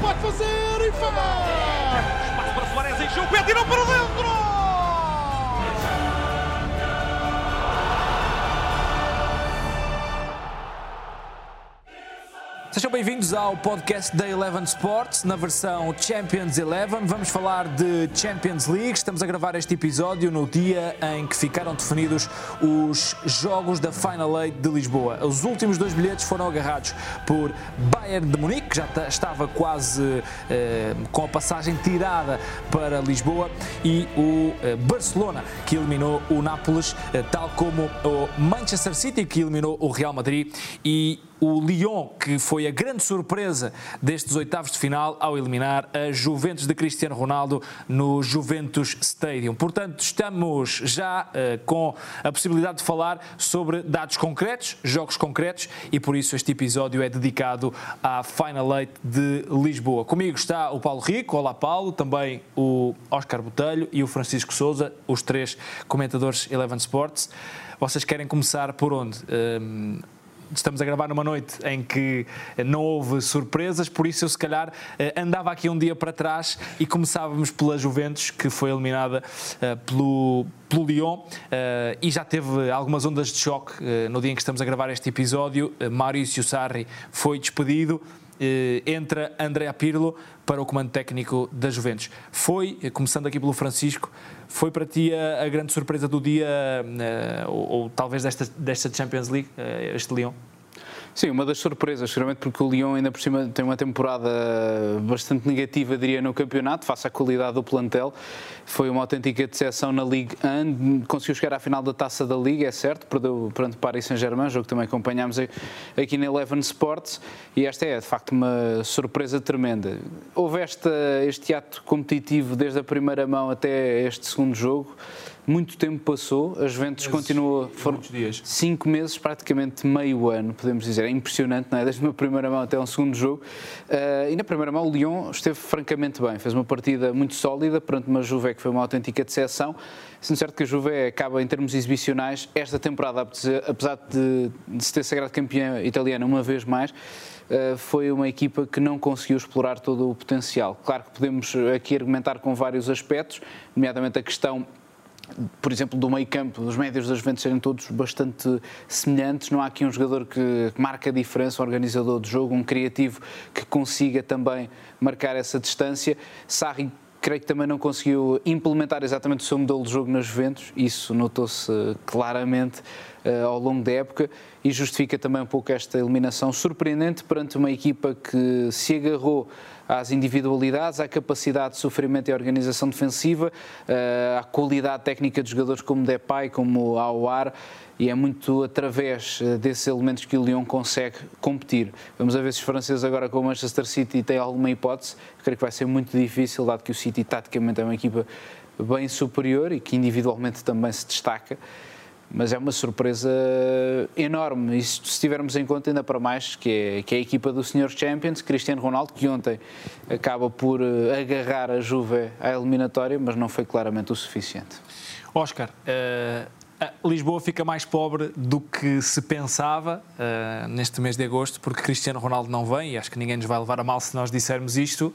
pode fazer e faz! Espaço para Soares em jogo, é tirou para dentro! Bem-vindos ao podcast da Eleven Sports, na versão Champions Eleven. Vamos falar de Champions League. Estamos a gravar este episódio no dia em que ficaram definidos os jogos da Final Eight de Lisboa. Os últimos dois bilhetes foram agarrados por Bayern de Munique, que já estava quase eh, com a passagem tirada para Lisboa, e o eh, Barcelona, que eliminou o Nápoles, eh, tal como o Manchester City, que eliminou o Real Madrid, e o Lyon, que foi a grande surpresa destes oitavos de final ao eliminar a Juventus de Cristiano Ronaldo no Juventus Stadium. Portanto, estamos já uh, com a possibilidade de falar sobre dados concretos, jogos concretos e por isso este episódio é dedicado à Final Eight de Lisboa. Comigo está o Paulo Rico, olá Paulo, também o Oscar Botelho e o Francisco Souza, os três comentadores Eleven Sports. Vocês querem começar por onde? Um, estamos a gravar numa noite em que não houve surpresas, por isso eu se calhar eh, andava aqui um dia para trás e começávamos pela Juventus, que foi eliminada uh, pelo, pelo Lyon uh, e já teve algumas ondas de choque uh, no dia em que estamos a gravar este episódio. Maurício Sarri foi despedido. Entra André Pirlo para o comando técnico da Juventus. Foi, começando aqui pelo Francisco, foi para ti a, a grande surpresa do dia, uh, ou, ou, talvez desta, desta Champions League, este Lyon? Sim, uma das surpresas, seguramente porque o Lyon ainda por cima tem uma temporada bastante negativa, diria, no campeonato, face à qualidade do plantel. Foi uma autêntica decepção na Ligue 1, conseguiu chegar à final da Taça da Liga, é certo, perdeu perante Paris Saint-Germain, jogo que também acompanhámos aqui na Eleven Sports, e esta é, de facto, uma surpresa tremenda. Houve esta, este ato competitivo desde a primeira mão até este segundo jogo, muito tempo passou, a Juventus meses, continua, foram dias. cinco meses, praticamente meio ano, podemos dizer, é impressionante, não é? Desde uma primeira mão até um segundo jogo, uh, e na primeira mão o Lyon esteve francamente bem, fez uma partida muito sólida, perante uma Juve que foi uma autêntica decepção, sendo certo que a Juve acaba em termos exibicionais, esta temporada, apesar de, de se ter sagrado campeã italiana uma vez mais, Uh, foi uma equipa que não conseguiu explorar todo o potencial. Claro que podemos aqui argumentar com vários aspectos, nomeadamente a questão por exemplo, do meio campo, dos médios das Juventus serem todos bastante semelhantes. Não há aqui um jogador que marca a diferença, um organizador de jogo, um criativo que consiga também marcar essa distância. Sarri creio que também não conseguiu implementar exatamente o seu modelo de jogo nas Juventus, isso notou-se claramente uh, ao longo da época e justifica também um pouco esta eliminação surpreendente perante uma equipa que se agarrou às individualidades, à capacidade de sofrimento e organização defensiva, eh, à qualidade técnica de jogadores como Depay, como Aouar, e é muito através eh, desses elementos que o Lyon consegue competir. Vamos a ver se os franceses agora com o Manchester City têm alguma hipótese. Eu creio que vai ser muito difícil, dado que o City taticamente é uma equipa bem superior e que individualmente também se destaca mas é uma surpresa enorme. E se tivermos em conta ainda para mais que é, que é a equipa do Sr. Champions, Cristiano Ronaldo, que ontem acaba por eh, agarrar a Juve à eliminatória, mas não foi claramente o suficiente. Oscar, uh, Lisboa fica mais pobre do que se pensava uh, neste mês de agosto, porque Cristiano Ronaldo não vem, e acho que ninguém nos vai levar a mal se nós dissermos isto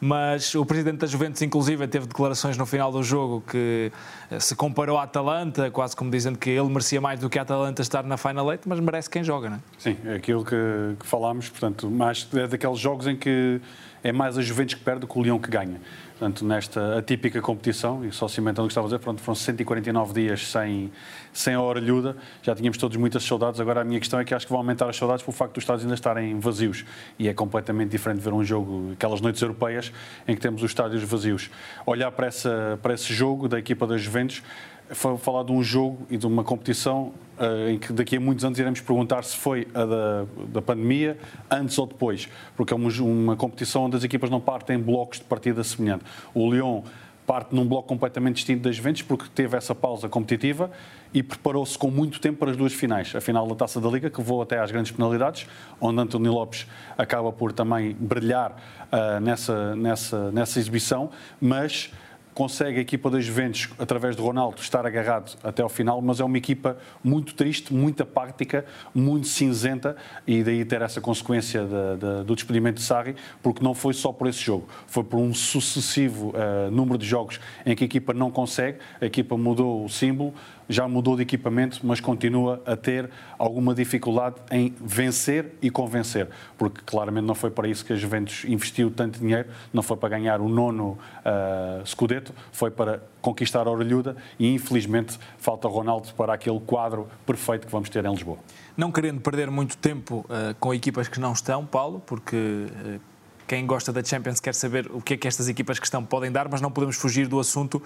mas o presidente da Juventus, inclusive, teve declarações no final do jogo que eh, se comparou à Atalanta, quase como dizendo que ele merecia mais do que a Atalanta estar na Final Eight, mas merece quem joga, não é? Sim, é aquilo que, que falámos, portanto, mais, é daqueles jogos em que é mais a Juventus que perde do que o Leão que ganha. Portanto, nesta atípica competição, e só cimentando o que estava a dizer, pronto, foram 149 dias sem, sem a orelhuda, já tínhamos todos muitas saudades, agora a minha questão é que acho que vão aumentar as saudades pelo facto dos estádios ainda estarem vazios, e é completamente diferente ver um jogo, aquelas noites europeias, em que temos os estádios vazios. Olhar para, essa, para esse jogo da equipa das Juventus, foi falar de um jogo e de uma competição uh, em que daqui a muitos anos iremos perguntar se foi a da, da pandemia, antes ou depois, porque é uma, uma, competição onde as equipas não partem em blocos de partida semelhante. O Lyon parte num bloco completamente distinto das Juventus porque teve essa pausa competitiva e preparou-se com muito tempo para as duas finais. A final da Taça da Liga, que vou até às grandes penalidades, onde António Lopes acaba por também brilhar uh, nessa, nessa, nessa exibição, mas consegue a equipa das Juventus, através de Ronaldo, estar agarrado até ao final, mas é uma equipa muito triste, muito apática, muito cinzenta e daí ter essa consequência de, de, do despedimento de Sarri, porque não foi só por esse jogo, foi por um sucessivo uh, número de jogos em que a equipa não consegue, a equipa mudou o símbolo, já mudou de equipamento, mas continua a ter alguma dificuldade em vencer e convencer, porque claramente não foi para isso que a Juventus investiu tanto dinheiro, não foi para ganhar o nono uh, Scudetto, foi para conquistar a Orelhuda e infelizmente falta Ronaldo para aquele quadro perfeito que vamos ter em Lisboa. Não querendo perder muito tempo uh, com equipas que não estão, Paulo, porque uh, quem gosta da Champions quer saber o que é que estas equipas que estão podem dar, mas não podemos fugir do assunto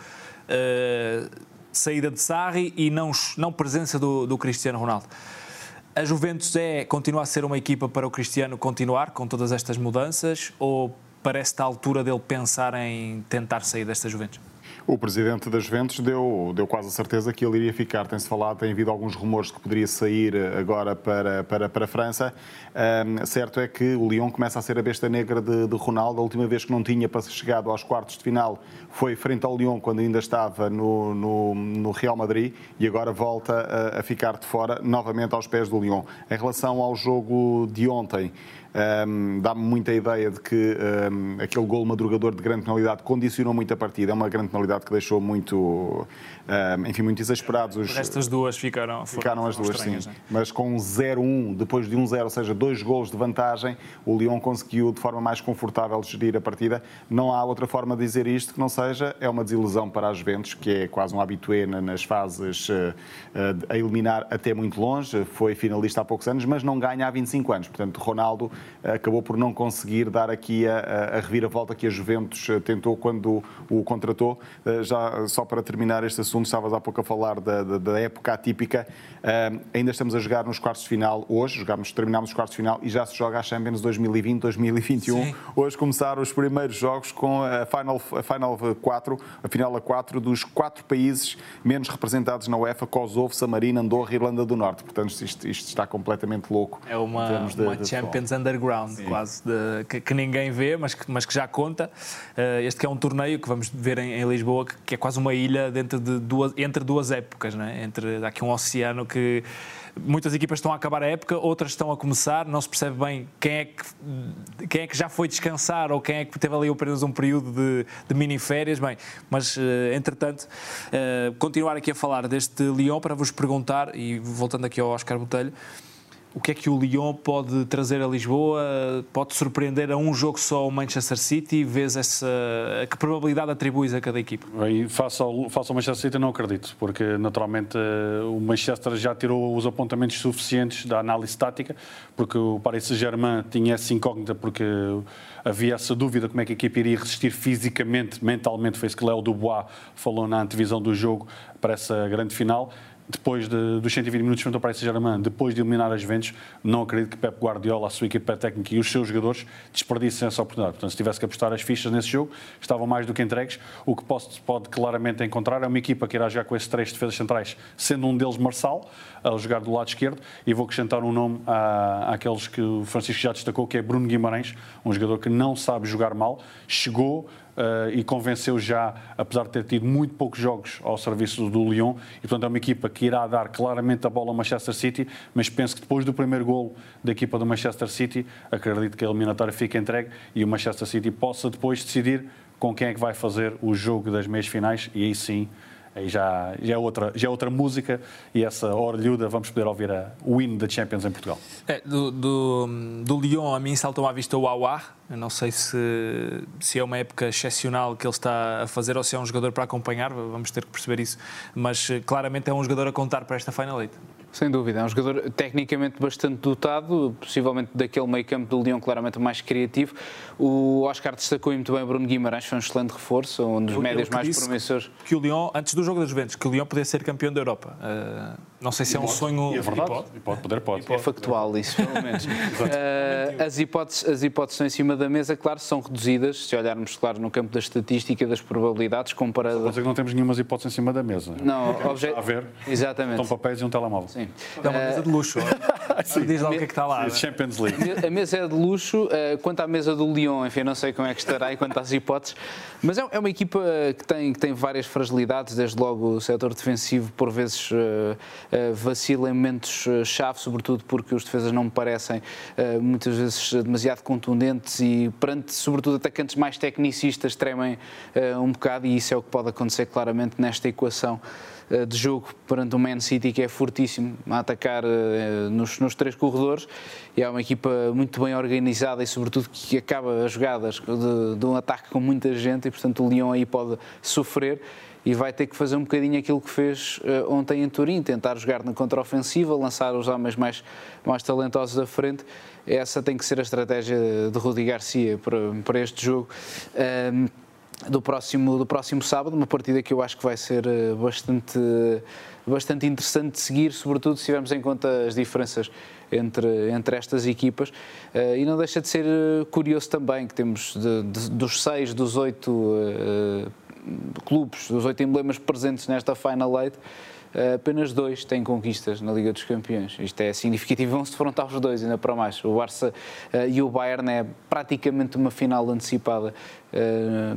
saída de Sarri e não, não presença do, do Cristiano Ronaldo. A Juventus é, continua a ser uma equipa para o Cristiano continuar com todas estas mudanças ou parece-te a altura dele pensar em tentar sair desta Juventus? O presidente das Juventus deu, deu quase a certeza que ele iria ficar. Tem-se falado, tem havido alguns rumores que poderia sair agora para, para, para a França. Um, certo é que o Lyon começa a ser a besta negra de, de Ronaldo. A última vez que não tinha chegado aos quartos de final foi frente ao Lyon, quando ainda estava no, no, no Real Madrid, e agora volta a, a ficar de fora, novamente aos pés do Lyon. Em relação ao jogo de ontem, um, Dá-me muita ideia de que um, aquele gol madrugador de grande penalidade condicionou muito a partida. É uma grande penalidade que deixou muito, um, enfim, muito exasperados. Os... Estas duas ficaram Ficaram as duas, sim. Né? Mas com 0-1, depois de 1-0, ou seja, dois gols de vantagem, o Lyon conseguiu de forma mais confortável gerir a partida. Não há outra forma de dizer isto que não seja, é uma desilusão para as Juventus, que é quase um habitué nas fases uh, a eliminar até muito longe. Foi finalista há poucos anos, mas não ganha há 25 anos. Portanto, Ronaldo acabou por não conseguir dar aqui a, a reviravolta que a Juventus eh, tentou quando o contratou. Eh, já só para terminar este assunto, estavas há pouco a falar da, da, da época atípica. Uh, ainda estamos a jogar nos quartos de final hoje, jogamos, terminamos os quartos de final e já se joga a Champions 2020-2021. Hoje começaram os primeiros jogos com a Final, a Final 4, a final a 4 dos quatro países menos representados na UEFA, Kosovo, San Marino, Andorra e Irlanda do Norte. Portanto, isto, isto está completamente louco. É uma, de, uma de Champions underground, Sim. quase, de, que, que, ninguém vê, mas que, mas que já conta. Uh, este que é um torneio que vamos ver em, em Lisboa, que, que, é quase uma ilha dentro de duas, entre duas épocas, não é? entre aqui um oceano que muitas equipas estão a acabar a época, outras estão a começar, não se percebe bem quem é que, quem é que já foi descansar ou quem é que teve ali apenas um período de, de mini-férias. Bem, mas eh, entretanto, uh, continuar aqui a falar deste Lyon para vos perguntar, e voltando aqui ao Oscar Botelho o que é que o Lyon pode trazer a Lisboa? Pode surpreender a um jogo só o Manchester City? Vês essa. Que probabilidade atribuis a cada equipe? Aí, face, ao, face ao Manchester City, não acredito, porque naturalmente eh, o Manchester já tirou os apontamentos suficientes da análise tática, porque o Paris Saint-Germain tinha essa incógnita, porque havia essa dúvida como é que a equipe iria resistir fisicamente, mentalmente. Foi isso que Léo Dubois falou na antevisão do jogo para essa grande final depois de, dos 120 minutos frente ao Paris Saint-Germain, depois de eliminar as Juventus, não acredito que Pep Guardiola, a sua equipa técnica e os seus jogadores desperdicem essa oportunidade. Portanto, se tivesse que apostar as fichas nesse jogo, estavam mais do que entregues. O que posso, pode claramente encontrar é uma equipa que irá jogar com esses três defesas centrais, sendo um deles Marçal, a jogar do lado esquerdo, e vou acrescentar um nome à, àqueles que o Francisco já destacou, que é Bruno Guimarães, um jogador que não sabe jogar mal, chegou uh, e convenceu já, apesar de ter tido muito poucos jogos ao serviço do Lyon, e portanto é uma equipa que irá dar claramente a bola ao Manchester City, mas penso que depois do primeiro gol da equipa do Manchester City, acredito que a eliminatória fique entregue e o Manchester City possa depois decidir com quem é que vai fazer o jogo das meias finais e aí sim aí já, já, é outra, já é outra música e essa orelhuda vamos poder ouvir a win da Champions em Portugal. É, do, do, do Lyon a mim saltou à vista o Aouar, eu não sei se, se é uma época excepcional que ele está a fazer ou se é um jogador para acompanhar, vamos ter que perceber isso, mas eh, claramente é um jogador a contar para esta Final Eight. Sem dúvida, é um jogador tecnicamente bastante dotado, possivelmente daquele meio campo do Leão claramente mais criativo. O Oscar destacou muito bem o Bruno Guimarães, foi um excelente reforço, um dos médios mais promissores. Que o Leão, antes do jogo das Juventus, que o Leão podia ser campeão da Europa. Uh Não sei se é um sonho. E é verdade. Pode. E pode poder, pode. É factual isso, pelo menos. Uh, as, hipóteses, as hipóteses estão em cima da mesa, claro, são reduzidas, se olharmos, claro, no campo da estatística, das probabilidades, comparado... Quer dizer que não temos nenhumas hipóteses em cima da mesa. Não, Está obje... a ver? Exatamente. Estão papéis e um telemóvel. Sim. É uma mesa de luxo. Diz lá o que é que está lá. Sim, Champions League. A mesa é de luxo. Uh, quanto à mesa do Lyon, enfim, não sei como é que estará e quanto às hipóteses, mas é, é uma equipa que tem, que tem várias fragilidades, desde logo o setor defensivo, por vezes uh, vacila em momentos-chave, sobretudo porque os defesas não me parecem muitas vezes demasiado contundentes e, perante, sobretudo, atacantes mais tecnicistas, tremem um bocado e isso é o que pode acontecer claramente nesta equação de jogo perante o Man City que é fortíssimo a atacar nos, nos, três corredores. E é uma equipa muito bem organizada e sobretudo que acaba as jogadas de, de um ataque com muita gente e portanto o Lyon aí pode sofrer e vai ter que fazer um bocadinho aquilo que fez uh, ontem em Turim, tentar jogar na contraofensiva, lançar os homens mais, mais talentosos à frente. Essa tem que ser a estratégia de Rudi Garcia para, para este jogo. Um, do próximo, do próximo sábado, uma partida que eu acho que vai ser eh, bastante, bastante interessante de seguir, sobretudo se tivermos em conta as diferenças entre, entre estas equipas. E não deixa de ser curioso também que temos de, de, dos seis, dos oito clubes, dos oito emblemas presentes nesta Final Eight, eh, apenas dois têm conquistas na Liga dos Campeões. Isto é significativo, vão-se defrontar os dois, ainda para mais. O Barça uh, e o Bayern é praticamente uma final antecipada,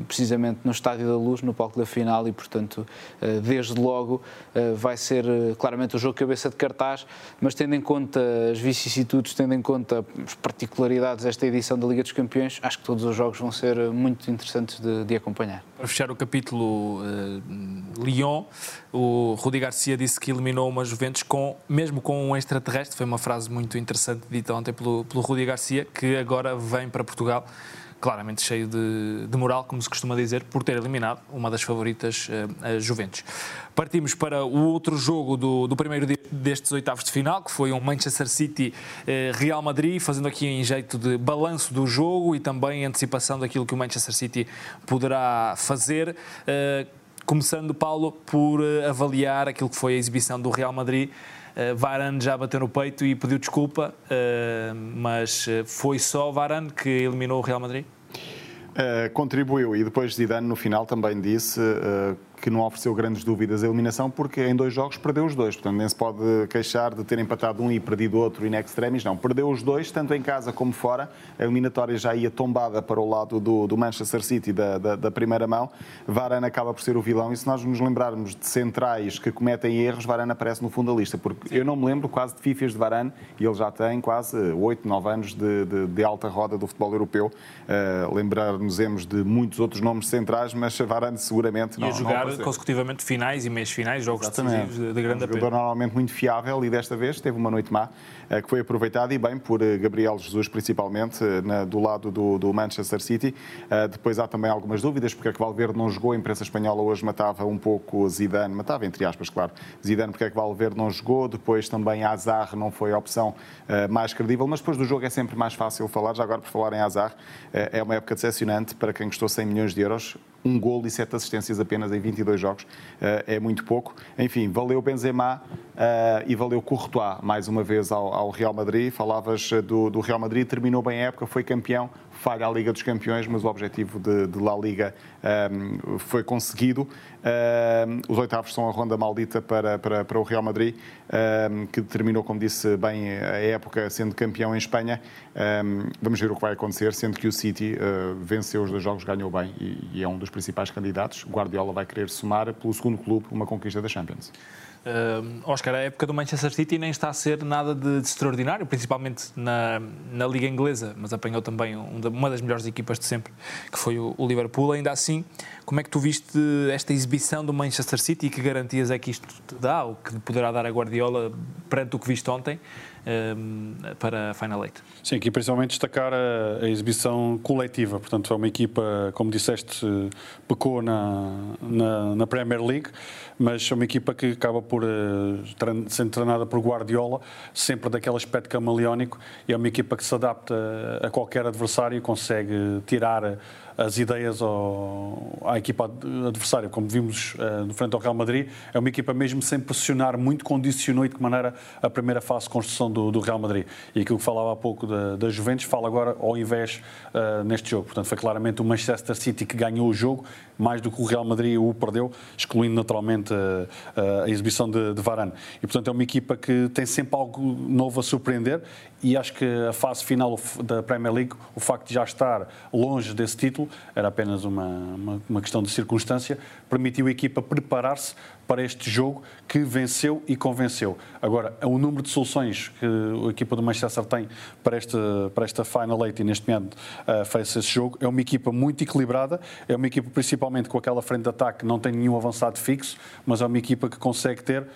precisamente no Estádio da Luz, no palco da final, e portanto, desde logo, vai ser claramente o jogo cabeça de cartaz, mas tendo em conta as vicissitudes, tendo em conta as particularidades desta edição da Liga dos Campeões, acho que todos os jogos vão ser muito interessantes de, de acompanhar. Para fechar o capítulo Lyon, o Rudi Garcia Garcia disse que eliminou uma Juventus com, mesmo com um extraterrestre, foi uma frase muito interessante dita ontem pelo, pelo Rudi Garcia, que agora vem para Portugal claramente cheio de, de, moral, como se costuma dizer, por ter eliminado uma das favoritas, uh, Juventus. Partimos para o outro jogo do, do, primeiro dia destes oitavos de final, que foi um Manchester City-Real uh, Madrid, fazendo aqui em jeito de balanço do jogo e também antecipação daquilo que o Manchester City poderá fazer. Uh, Começando, Paulo, por eh, avaliar aquilo que foi a exibição do Real Madrid. Uh, Varane já bateu no peito e pediu desculpa, uh, mas foi só Varane que eliminou o Real Madrid? Uh, contribuiu. E depois Zidane no final também disse que não ofereceu grandes dúvidas a eliminação, porque em dois jogos perdeu os dois. Portanto, nem se pode queixar de ter empatado um e perdido outro in extremis. Não, perdeu os dois, tanto em casa como fora. A eliminatória já ia tombada para o lado do, do Manchester City da, da, da, primeira mão. Varane acaba por ser o vilão. E se nós nos lembrarmos de centrais que cometem erros, Varane aparece no fundo da lista. Porque Sim. eu não me lembro quase de fifas de Varane e ele já tem quase 8, 9 anos de, de, de alta roda do futebol europeu. Uh, Lembrar-nos de muitos outros nomes centrais, mas Varane seguramente não. E a jogar consecutivamente finais e meios finais, jogos Exatamente. decisivos de, grande um jogador normalmente muito fiável e desta vez teve uma noite má eh, que foi aproveitada e bem por eh, Gabriel Jesus, principalmente eh, na, do lado do, do, Manchester City. Depois há também algumas dúvidas, porque é que Valverde não jogou. A imprensa espanhola hoje matava um pouco Zidane, matava entre aspas, claro, Zidane, porque é que Valverde não jogou. Depois também Azar não foi a opção mais credível, mas depois do jogo é sempre mais fácil falar. Já agora, por falar em Azar, é uma época decepcionante para quem custou 100 milhões de euros um gol e sete assistências apenas em 22 jogos. Uh, é muito pouco. Enfim, valeu Benzema uh, e valeu Courtois mais uma vez ao, Real Madrid. Falavas do, do, Real Madrid, terminou bem a época, foi campeão, falha a Liga dos Campeões, mas o objetivo de, de La Liga um, foi conseguido. Um, os oitavos são a ronda maldita para, para, para o Real Madrid, um, que terminou, como disse bem, a época sendo campeão em Espanha. vamos ver o que vai acontecer, sendo que o City uh, venceu os dois jogos, ganhou bem e, e é um dos principais candidatos. Guardiola vai querer somar, pelo segundo clube, uma conquista da Champions. Uh, Oscar, a época do Manchester City nem está a ser nada de, de extraordinário, principalmente na, na Liga Inglesa, mas apanhou também um, uma das melhores equipas de sempre, que foi o, o, Liverpool. Ainda assim, como é que tu viste esta exibição do Manchester City e que garantias é que isto te dá, ou que poderá dar a Guardiola perante o que viste ontem? Para a Final Eight. Sim, aqui principalmente destacar a, a, exibição coletiva. Portanto, é uma equipa, como disseste, pecou na, na, na Premier League, mas é uma equipa que acaba por uh, sendo treinada por Guardiola, sempre daquele aspecto camaleónico, e é uma equipa que se adapta a qualquer adversário e consegue tirar as ideias ao, à equipa adversária. Como vimos uh, no frente ao Real Madrid, é uma equipa mesmo sem pressionar muito, condicionou e de que maneira a primeira fase de construção do, do Real Madrid. E aquilo que falava há pouco da, da Juventus, fala agora ao invés uh, neste jogo. Portanto, foi claramente o Manchester City que ganhou o jogo, mais do que o Real Madrid o perdeu, excluindo naturalmente a, a exibição de, de Varane. E, portanto, é uma equipa que tem sempre algo novo a surpreender e acho que a fase final da Premier League, o facto de já estar longe desse título, era apenas uma, uma, uma questão de circunstância, permitiu a equipa preparar-se para este jogo que venceu e convenceu. Agora, o número de soluções que a equipa do Manchester tem para esta, para esta Final Eight e neste momento uh, fez esse jogo, é uma equipa muito equilibrada, é uma equipa principalmente com aquela frente de ataque que não tem nenhum avançado fixo, mas é uma equipa que consegue ter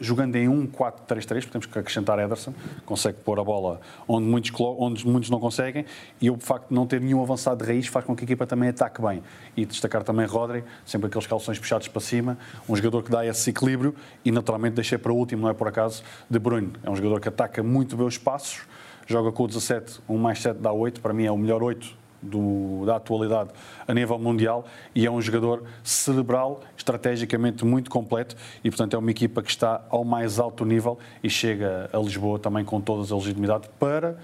jogando em 1-4-3-3, temos que acrescentar Ederson, consegue pôr a bola onde muitos, onde muitos não conseguem, e o facto de não ter nenhum avançado de raiz faz com que a equipa também ataque bem. E destacar também Rodri, sempre aqueles calções puxados para cima, um jogador que dá esse equilíbrio, e naturalmente deixei para o último, não é por acaso, De Bruyne. É um jogador que ataca muito bem os passos, joga com o 17, 1 mais 7 dá 8, para mim é o melhor 8 do, da atualidade a nível mundial e é um jogador cerebral, estrategicamente muito completo e, portanto, é uma equipa que está ao mais alto nível e chega a Lisboa também com toda a legitimidade para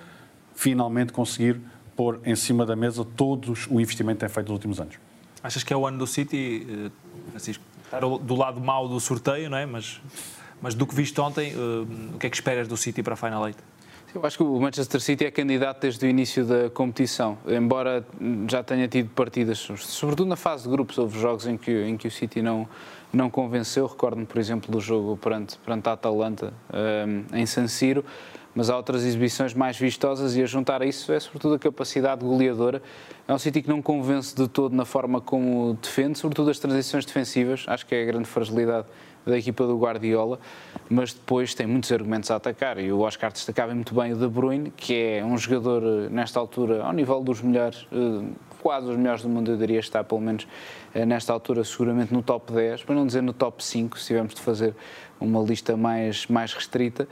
finalmente conseguir pôr em cima da mesa todos o investimento que tem feito nos últimos anos. Achas que é o ano do City, eh, Francisco? Estar do lado mau do sorteio, não é? Mas, mas do que viste ontem, eh, o que é que esperas do City para a Final 8? Eu acho que o Manchester City é candidato desde o início da competição, embora já tenha tido partidas, sobretudo na fase de grupos, houve jogos em que, em que o City não, não convenceu. Recordo-me, por exemplo, do jogo perante, perante a Atalanta um, em San Siro, mas há outras exibições mais vistosas e a juntar a isso é sobretudo a capacidade goleadora. É um City que não convence de todo na forma como defende, sobretudo as transições defensivas, acho que é a grande fragilidade da equipa do Guardiola, mas depois tem muitos argumentos a atacar e o Oscar destacava muito bem o De Bruyne, que é um jogador eh, nesta altura ao nível dos melhores, eh, quase os melhores do mundo, eu diria estar pelo menos eh, nesta altura seguramente no top 10, para não dizer no top 5, se tivermos de fazer uma lista mais, mais restrita.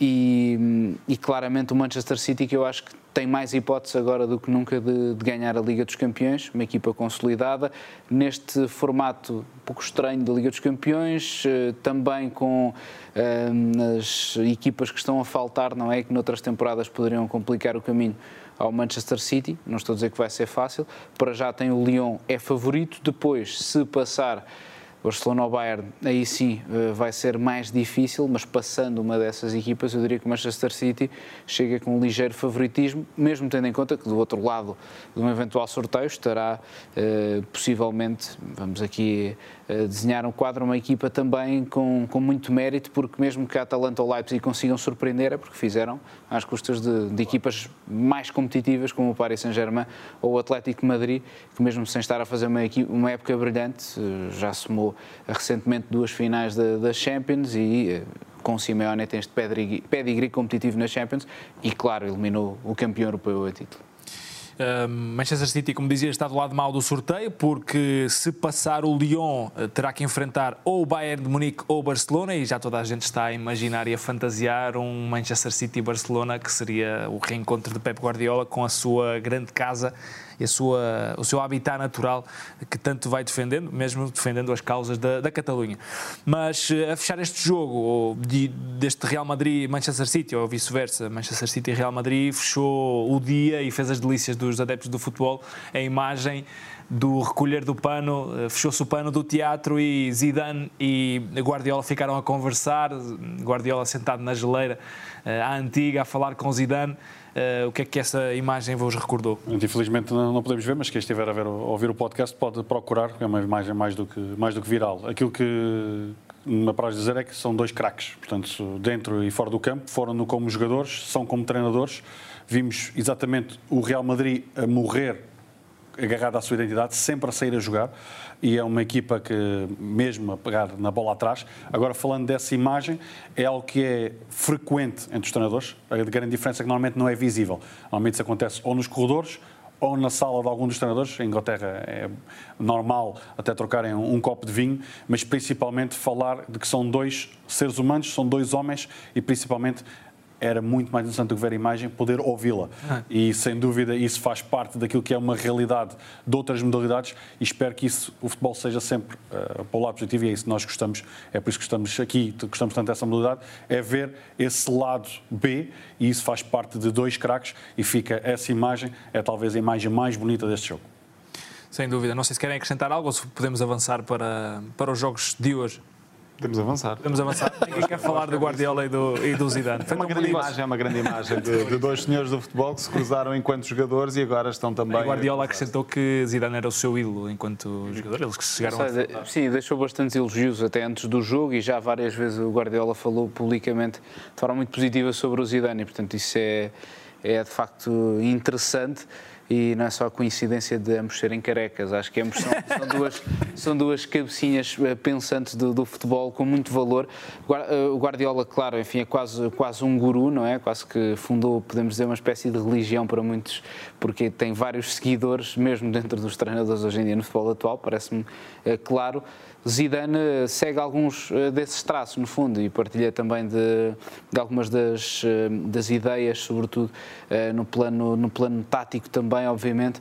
E, e, claramente o Manchester City, que eu acho que tem mais hipóteses agora do que nunca de, de, ganhar a Liga dos Campeões, uma equipa consolidada, neste formato um pouco estranho da Liga dos Campeões, eh, também com eh, as equipas que estão a faltar, não é? Que noutras temporadas poderiam complicar o caminho ao Manchester City, não estou a dizer que vai ser fácil, para já tem o Lyon, é favorito, depois, se passar Barcelona ou Bayern, aí sim eh, vai ser mais difícil, mas passando uma dessas equipas, eu diria que o Manchester City chega com um ligeiro favoritismo, mesmo tendo em conta que do outro lado de um eventual sorteio estará eh, possivelmente, vamos aqui desenhar um quadro, uma equipa também com, com muito mérito, porque mesmo que a Atalanta ou Leipzig consigam surpreender, é porque fizeram às custas de, de equipas mais competitivas, como o Paris Saint-Germain ou o Atlético Madrid, que mesmo sem estar a fazer uma, uma época brilhante, já somou recentemente duas finais da, Champions e eh, com o Simeone tem este pedigree competitivo na Champions e, claro, eliminou o campeão europeu a título. Manchester City, como dizia, está do lado mal do sorteio, porque se passar o Lyon, eh, terá que enfrentar ou o Bayern de Munique ou o Barcelona, e já toda a gente está a imaginar e a fantasiar um Manchester City-Barcelona, que seria o reencontro de Pep Guardiola com a sua grande casa e sua, o seu habitat natural que tanto vai defendendo, mesmo defendendo as causas da, da Catalunha. Mas eh, a fechar este jogo, de, deste Real Madrid-Manchester City, ou vice-versa, Manchester City-Real Madrid, fechou o dia e fez as delícias dos adeptos do futebol, a imagem do recolher do pano, eh, fechou-se o pano do teatro e Zidane e Guardiola ficaram a conversar, Guardiola sentado na geleira, eh, à antiga, a falar com Zidane. Uh, o que é que essa imagem vos recordou? Infelizmente não, podemos ver, mas quem estiver a, ver, a ouvir o podcast pode procurar, é uma imagem mais do que, mais do que viral. Aquilo que me apraz dizer é que são dois craques, portanto, dentro e fora do campo, foram como jogadores, são como treinadores. Vimos exatamente o Real Madrid a morrer agarrada à sua identidade, sempre a sair a jogar e é uma equipa que, mesmo a pegar na bola atrás, agora falando dessa imagem, é algo que é frequente entre os treinadores. A grande diferença é que normalmente não é visível. Normalmente isso acontece ou nos corredores ou na sala de algum dos treinadores. Em Inglaterra é normal até trocarem um, copo de vinho, mas principalmente falar de que são dois seres humanos, são dois homens e principalmente era muito mais interessante do que ver a imagem, poder ouvi-la. Ah. E sem dúvida isso faz parte daquilo que é uma realidade de outras modalidades e espero que isso, o futebol seja sempre uh, para o lado positivo e é isso que nós gostamos, é por isso que estamos aqui, gostamos tanto dessa modalidade, é ver esse lado B e isso faz parte de dois craques e fica essa imagem, é talvez a imagem mais bonita deste jogo. Sem dúvida. Não sei se querem acrescentar algo ou se podemos avançar para, para os jogos de hoje. Podemos avançar. Podemos avançar. Ninguém quer falar do Guardiola e do, e do Zidane. Foi uma grande imagem, é uma grande imagem de, de, dois senhores do futebol que se cruzaram enquanto jogadores e agora estão também. O Guardiola acrescentou que Zidane era o seu ídolo enquanto jogador, eles que chegaram sei, a Sim, deixou bastantes elogios até antes do jogo e já várias vezes o Guardiola falou publicamente de forma muito positiva sobre o Zidane e, portanto, isso é, é de facto interessante e não é só a coincidência de ambos serem carecas, acho que ambos são, são duas, são duas cabecinhas eh, pensantes do, do, futebol com muito valor. Eh, o Guardiola, claro, enfim, é quase, quase um guru, não é? Quase que fundou, podemos dizer, uma espécie de religião para muitos, porque tem vários seguidores, mesmo dentro dos treinadores hoje em dia no futebol atual, parece-me é, claro. Zidane segue alguns eh, desses traços, no fundo, e partilha também de, de algumas das, eh, das ideias, sobretudo eh, no plano, no plano tático também, obviamente,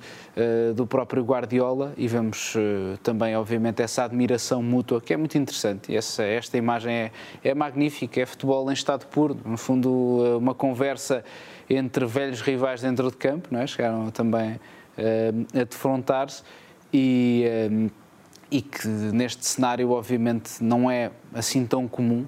do próprio Guardiola, e vemos também, obviamente, essa admiração mútua, que é muito interessante. Essa, esta imagem é, é magnífica, é futebol em estado puro, no fundo, uma conversa entre velhos rivais dentro de campo, não é? chegaram também a defrontar-se e e que neste cenário, obviamente, não é assim tão comum.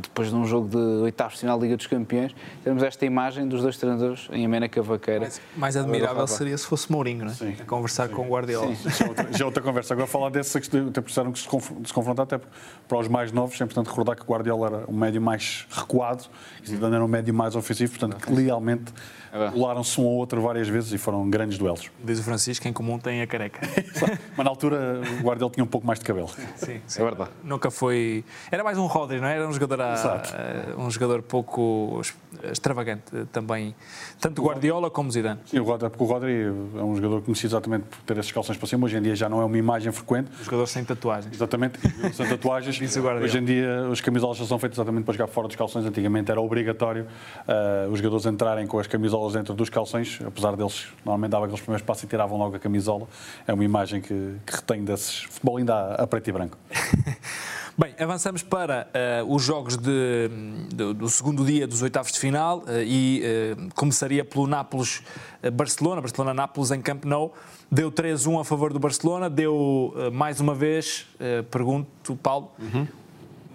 Depois de um jogo de oitavos de final da Liga dos Campeões, temos esta imagem dos dois treinadores em Amena Cavaqueira. Mais, mais admirável seria se fosse Mourinho, não é? Sim. A conversar Sim. com o Guardiola. Sim. Já, outra, já outra conversa. Agora, falar desse, até precisaram que se confrontar, até para os mais novos, é importante recordar que o Guardiola era um médio mais recuado e Zidane era um médio mais ofensivo, portanto, que realmente é colaram-se um ao outro várias vezes e foram grandes duelos. Diz o Francisco, em comum tem a careca. Mas na altura o Guardiola tinha um pouco mais de cabelo. Sim, sim. é verdade. Nunca foi. Era mais um Rodri, não é? Era um jogador, a... um jogador pouco extravagante também. Tanto Guardiola como Zidane. Sim, o Rodri, porque o Rodri é um jogador que conhecia exatamente por ter esses calções para cima. Hoje em dia já não é uma imagem frequente. Um jogador sem tatuagens. Exatamente, sem tatuagens. Hoje em dia os camisolas são feitas exatamente para jogar fora dos calções. Antigamente era obrigatório uh, os jogadores entrarem com as camisolas dentro dos calções, apesar deles normalmente davam aqueles primeiros passos e tiravam logo a camisola. É uma imagem que, que retenho desses futebol ainda a, a preto e branco. Bem, avançamos para uh, os jogos de, do segundo dia dos oitavos de final uh, e uh, começaria pelo Nápoles-Barcelona, Barcelona-Nápoles em Camp Nou. Deu 3-1 a favor do Barcelona, deu mais uma vez, pergunto, Paulo, uhum.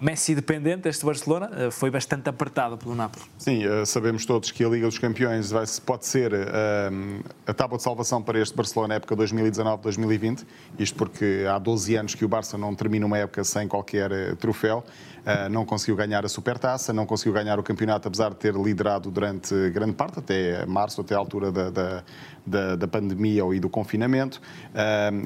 Messi dependente, este Barcelona, eh, foi bastante apertado pelo Napoli. Sim, eh, sabemos todos que a Liga dos Campeões vai, pode ser um, eh, a tábua de salvação para este Barcelona na época 2019-2020, isto porque há 12 anos que o Barça não termina uma época sem qualquer troféu. Não conseguiu ganhar a Supertaça, não conseguiu ganhar o campeonato, apesar de ter liderado durante grande parte, até março, até a altura da, da, da, da pandemia e do confinamento.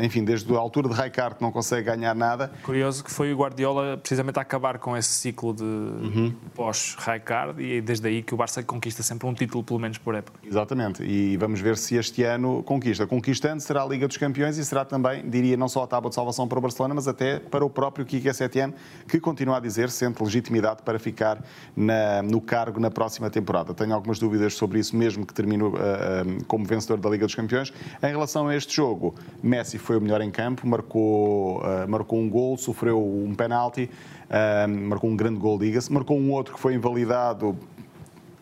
Enfim, desde a altura de Raikart não consegue ganhar nada. Curioso que foi o Guardiola precisamente a acabar com esse ciclo de uhum. pós-Raikart e desde aí que o Barça conquista sempre um título, pelo menos por época. Exatamente, e vamos ver se este ano conquista. Conquistando será a Liga dos Campeões e será também, diria, não só a tábua de salvação para o Barcelona, mas até para o próprio Kike Setien, que continua a dizer sente legitimidade para ficar na, no cargo na próxima temporada. Tenho algumas dúvidas sobre isso, mesmo que termine uh, uh, como vencedor da Liga dos Campeões. Em relação a este jogo, Messi foi o melhor em campo, marcou, uh, marcou um gol, sofreu um penalti, marcou um grande gol, diga-se, marcou um outro que foi invalidado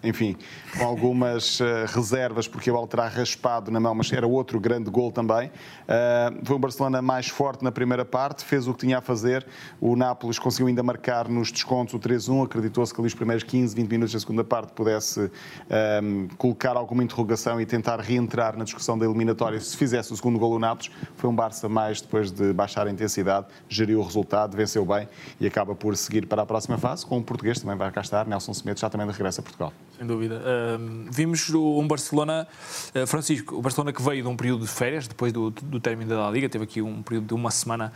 enfim, com algumas uh, reservas, porque bola terá raspado na mão, mas era outro grande gol também. Uh, foi um Barcelona mais forte na primeira parte, fez o que tinha a fazer. O Nápoles conseguiu ainda marcar nos descontos o 3-1. Acreditou-se que ali os primeiros 15, 20 minutos da segunda parte pudesse um, ehm, colocar alguma interrogação e tentar reentrar na discussão da eliminatória se fizesse o segundo gol o Nápoles. Foi um Barça mais depois de baixar a intensidade, geriu o resultado, venceu bem e acaba por seguir para a próxima fase. Com o português também vai cá estar, Nelson Semedo já também de regresso a Portugal. Sem dúvida. Um, vimos um Barcelona, uh, Francisco, o Barcelona que veio de um período de férias, depois do, do término da Liga, teve aqui um período de uma semana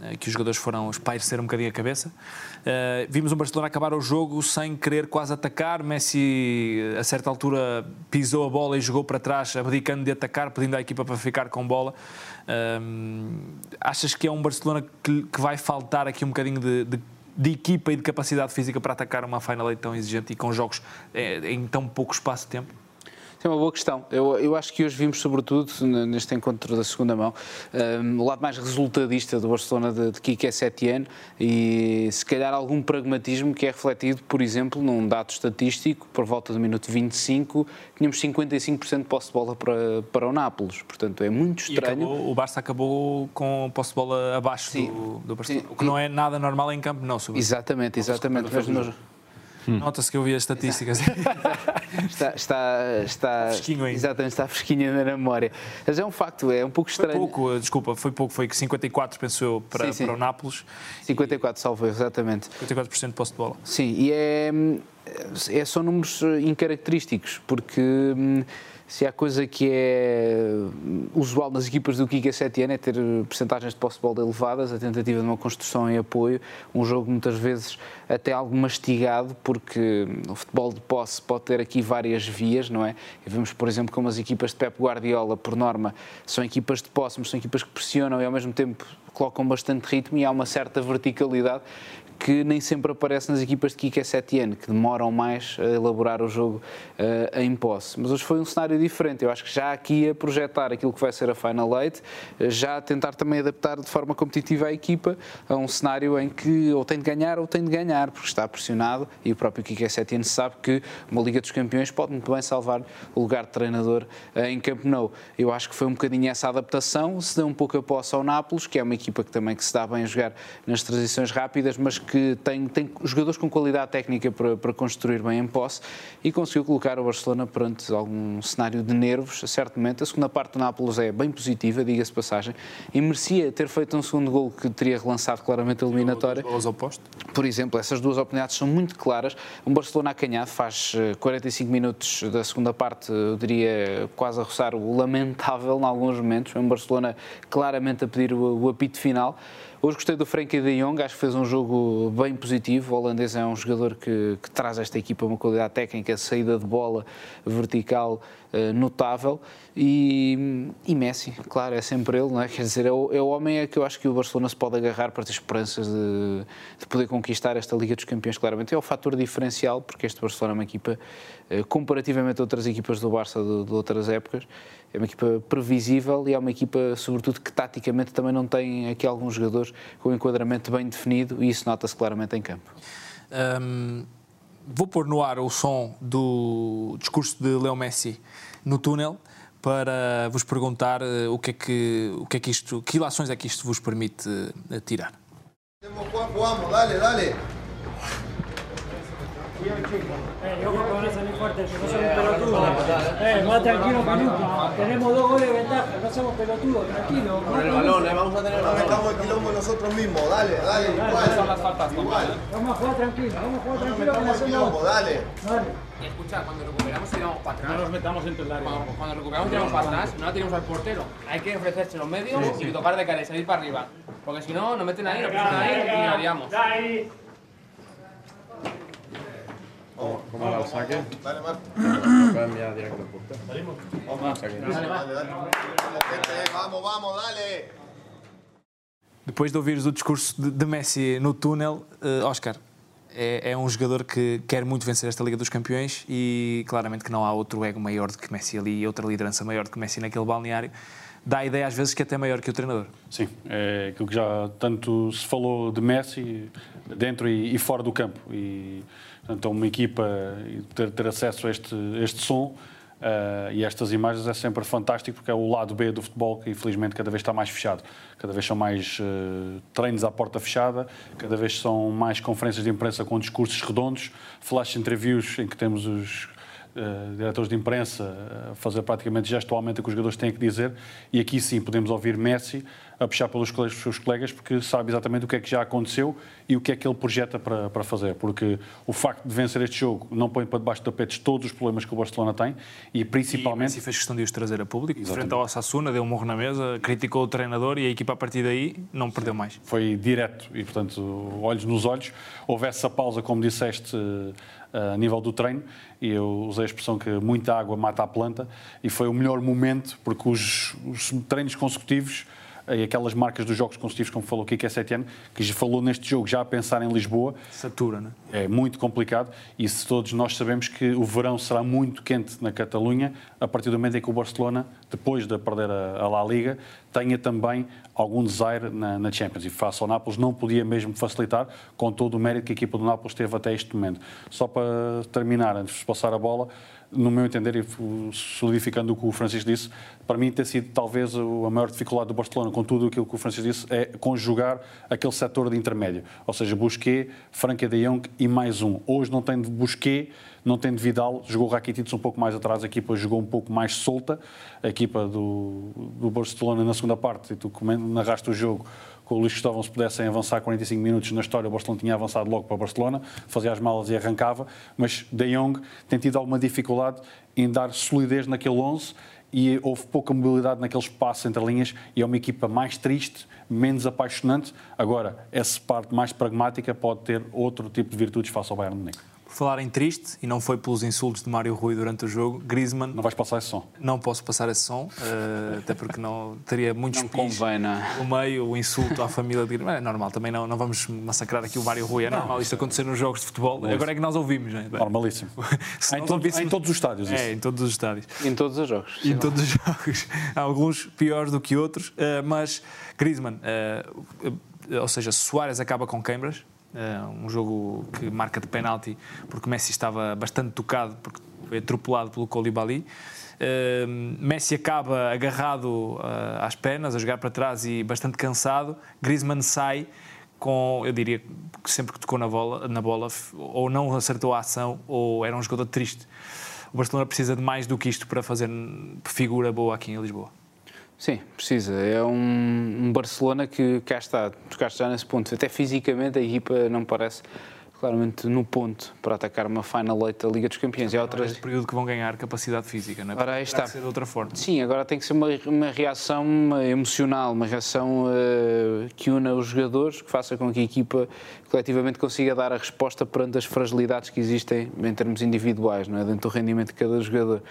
uh, que os jogadores foram espairecer um bocadinho a cabeça. Uh, vimos um Barcelona acabar o jogo sem querer quase atacar. Messi, a certa altura, pisou a bola e jogou para trás, abdicando de atacar, pedindo à equipa para ficar com bola. achas que é um Barcelona que, que, vai faltar aqui um bocadinho de, de de equipa e de capacidade física para atacar uma Final tão exigente e com jogos eh, em tão pouco espaço de tempo? É uma boa questão. Eu, eu acho que hoje vimos, sobretudo, neste encontro da segunda mão, um, o lado mais resultadista do Barcelona de, de Kike Setien e, se calhar, algum pragmatismo que é refletido, por exemplo, num dado estatístico, por volta do minuto 25, tínhamos 55% de posse de bola para, para o Nápoles. Portanto, é muito estranho. Acabou, o Barça acabou com posse de bola abaixo Sim. do, do Barcelona, Sim. o que não é nada normal em campo, não. Sobre... Exatamente, exatamente. Mas, Hum. Nota-se que eu vi as estatísticas. está, está, está, fresquinho ainda. Exatamente, está fresquinho na memória. Mas é um facto, é um pouco estranho. Foi pouco, eh, desculpa, foi pouco, foi 54, penso eu, para, sim, sim. para o Nápoles. 54, salvo exatamente. 54% de posse de bola. Sim, e é, é, são números eh, incaracterísticos, porque hum, se há coisa que é usual nas equipas do Kika Setién é ter percentagens de posse de bola elevadas, a tentativa de uma construção em apoio, um jogo muitas vezes até algo mastigado, porque o futebol de posse pode ter aqui várias vias, não é? E vemos, por exemplo, como as equipas de Pep Guardiola, por norma, são equipas de posse, mas são equipas que pressionam e ao mesmo tempo colocam bastante ritmo e há uma certa verticalidade que nem sempre aparece nas equipas de Kike Setien, que demoram mais a elaborar o jogo uh, em posse. Mas hoje foi um cenário diferente. Eu acho que já aqui a projetar aquilo que vai ser a Final Eight, uh, já a tentar também adaptar de forma competitiva a equipa a um cenário em que ou tem de ganhar ou tem de ganhar, porque está pressionado e o próprio Kike Setien sabe que uma Liga dos Campeões pode muito bem salvar o lugar de treinador uh, em Camp Nou. Eu acho que foi um bocadinho essa adaptação, se deu um pouco a posse ao Nápoles, que é uma equipa que também que se dá bem a jogar nas transições rápidas, mas que tem, tem jogadores com qualidade técnica para, para construir bem em posse e conseguiu colocar o Barcelona perante algum cenário de nervos, certamente. A segunda parte do Nápoles é bem positiva, diga-se passagem, e merecia ter feito um segundo gol que teria relançado claramente a eliminatória. Por exemplo, essas duas oportunidades são muito claras. Um Barcelona acanhado faz 45 eh, minutos da segunda parte, eu diria quase a roçar o lamentável em alguns momentos. Um Barcelona claramente a pedir o, o apito final. Hoje gostei do Frenkie de Jong, acho que fez um jogo bem positivo. O holandês é um jogador que, que traz esta equipa uma qualidade técnica, saída de bola vertical uh, notável. E, e, Messi, claro, é sempre ele, não é? Quer dizer, é o, é o homem a que eu acho que o Barcelona se pode agarrar para ter esperanças de, de poder conquistar esta Liga dos Campeões, claramente. É o fator diferencial, porque este Barcelona é uma equipa, uh, comparativamente a outras equipas do Barça de, de outras épocas, é uma equipa previsível e é uma equipa, sobretudo, que taticamente também não tem aqui alguns jogadores com um enquadramento bem definido e isso nota-se claramente em campo. Vou pôr no ar o som do discurso de Leo Messi no túnel para vos perguntar uh, o que é que, o que é que isto, que ilações é que isto vos permite uh, tirar. Vamos, dale, dale. Eh, ojo que van a salir fuertes, no somos pelotudos. Eh, más tranquilo que nunca. Tenemos dos goles de ventaja, no somos pelotudos, tranquilo. Con el balón, eh, vamos a tener No metamos el quilombo nosotros mismos, dale, dale, igual. Son las faltas igual. Vamos a jugar tranquilo, vamos a jugar tranquilo. No metamos el quilombo, dale. Dale. Y escucha, cuando recuperamos tiramos para atrás. No nos metamos entre el área. Cuando, cuando recuperamos tiramos para atrás, no la tiramos al portero. Hay que ofrecerse los medios sí, sí. y tocar de cara y salir para arriba. Porque si no, nos meten ahí, nos meten ahí y la liamos. ¿Cómo, cómo va el saque? Dale, Marc. Puede enviar directo al. ¿Salimos? Vamos, dale, dale, dale. Vamos, vamos, vamos, dale. Depois de ouvires o discurso de, de Messi no túnel, uh, Oscar, é, é, um jogador que quer muito vencer esta Liga dos Campeões e claramente que não há outro ego maior do que Messi ali e outra liderança maior do que Messi naquele balneário. Dá a ideia às vezes que é até maior que o treinador. Sim, é aquilo que já tanto se falou de Messi dentro e, e fora do campo. E Portanto, uma equipa ter, ter acesso a este, este som uh, e estas imagens é sempre fantástico porque é o lado B do futebol que infelizmente cada vez está mais fechado. Cada vez são mais uh, treinos à porta fechada, cada vez são mais conferências de imprensa com discursos redondos, flash interviews em que temos os eh, diretores de imprensa a fazer praticamente gestualmente o que os jogadores têm que dizer e aqui sim podemos ouvir Messi a puxar pelos seus colegas porque sabe exatamente o que é que já aconteceu e o que é que ele projeta para, para fazer, porque o facto de vencer este jogo não põe para debaixo do tapete todos os problemas que o Barcelona tem e E principalmente... Messi fez questão de os trazer a público, Exatamente. frente ao Osasuna, deu um morro na mesa, criticou o treinador e a equipa a partir daí não perdeu mais. foi direto e, portanto, olhos nos olhos. Houve essa pausa, como disseste, eh, a nível do treino, e eu usei a expressão que muita água mata a planta, e foi o melhor momento, porque os, os treinos consecutivos e aquelas marcas dos jogos consecutivos, como falou o Kike Setiano, que já falou neste jogo já a pensar em Lisboa, Satura, né? é muito complicado e se todos nós sabemos que o verão será muito quente na Catalunha, a partir do momento em que o Barcelona, depois de perder a, a La Liga, tenha também algum desaire na, na Champions. E face ao Nápoles não podia mesmo facilitar, com todo o mérito que a equipa do Nápoles teve até este momento. Só para terminar, antes de passar a bola, no meu entender, e solidificando o que o Francisco disse, para mim tem sido talvez a maior dificuldade do Barcelona, com tudo aquilo que o Francisco disse, é conjugar aquele setor de intermédio. Ou seja, Busquets, Franca de Jong e mais um. Hoje não tem de Busquets, não tem de Vidal, jogou Rakitic um pouco mais atrás, a equipa jogou um pouco mais solta, a equipa do, do Barcelona na segunda parte, e tu narraste o jogo, com o Luís Cristóvão se pudessem avançar 45 minutos na história, o Barcelona tinha avançado logo para Barcelona, fazia as malas e arrancava, mas De Jong tem tido alguma dificuldade em dar solidez naquele 11 e houve pouca mobilidade naquele espaço entre linhas e é uma equipa mais triste, menos apaixonante. Agora, essa parte mais pragmática pode ter outro tipo de virtudes face ao Bayern de Munique. Falar em triste, e não foi pelos insultos de Mário Rui durante o jogo, Griezmann, Não vais passar esse som. não posso passar esse som, eh, até porque não teria muitos Não pis convém, não é? no meio, o insulto à família de Griezmann. É normal, também não, não vamos massacrar aqui o Mário Rui, é normal isto acontecer nos jogos de futebol. Agora é que nós ouvimos, não é? Normalíssimo. em, todo- ouvíssemos- em todos os estádios, isso. É, em todos os estádios. Em todos os jogos. Em todos os jogos. Há alguns piores do que outros, eh, mas Griezmann, eh, ou seja, Soares acaba com queimbras, um jogo que marca de penalti, porque Messi estava bastante tocado, porque foi atropelado pelo Koulibaly. Eh, Messi acaba agarrado eh, às pernas, a jogar para trás e bastante cansado. Griezmann sai com, eu diria, que sempre que tocou na bola, na bola ou não acertou a ação ou era um jogador triste. O Barcelona precisa de mais do que isto para fazer figura boa aqui em Lisboa. Sim, precisa. É um, um Barcelona que cá está, tocaste já nesse ponto. Até fisicamente a equipa não parece claramente no ponto para atacar uma final eight da Liga dos Campeões. E há outras... Neste período que vão ganhar capacidade física, não é? Terá está. que ser de outra forma. Sim, agora tem que ser uma, uma reação emocional, uma reação eh, que una os jogadores, que faça com que a equipa coletivamente consiga dar a resposta perante as fragilidades que existem em termos individuais, não é? dentro do rendimento de cada jogador.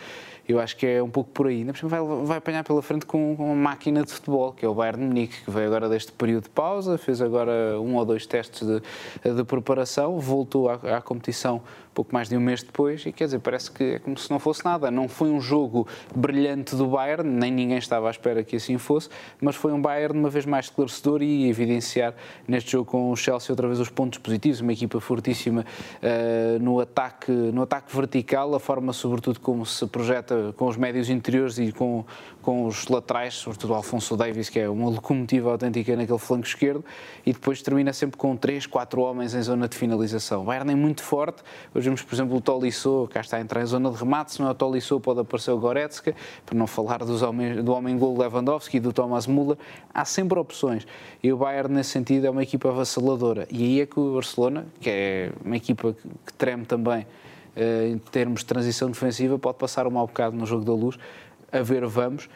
Eu acho que é um pouco por aí. Ainda vai, vai apanhar pela frente com, com uma máquina de futebol, que é o Bayern de Munique, que veio agora deste período de pausa, fez agora um ou dois testes de, de preparação, voltou à, à competição pouco mais de um mês depois e quer dizer, parece que é como se não fosse nada. Não foi um jogo brilhante do Bayern, nem ninguém estava à espera que assim fosse, mas foi um Bayern uma vez mais esclarecedor e evidenciar neste jogo com o Chelsea outra vez os pontos positivos, uma equipa fortíssima eh, no, ataque, no ataque vertical, a forma sobretudo como se projeta com os médios interiores e com, com os laterais, sobretudo o Alfonso Davis, que é uma locomotiva autêntica naquele flanco esquerdo, e depois termina sempre com três, quatro homens em zona de finalização. O Bayern é muito forte, hoje vemos, por exemplo, o Tolisso, cá está a entrar em zona de remate, se não é o Tolisso pode aparecer o Goretzka, para não falar dos homens, do homem-gol Lewandowski e do Thomas Müller, há sempre opções. E o Bayern, nesse sentido, é uma equipa avassaladora. E aí é que o Barcelona, que é uma equipa que, que treme também eh, em termos de transição defensiva, pode passar um mau bocado no jogo da luz, a ver vamos,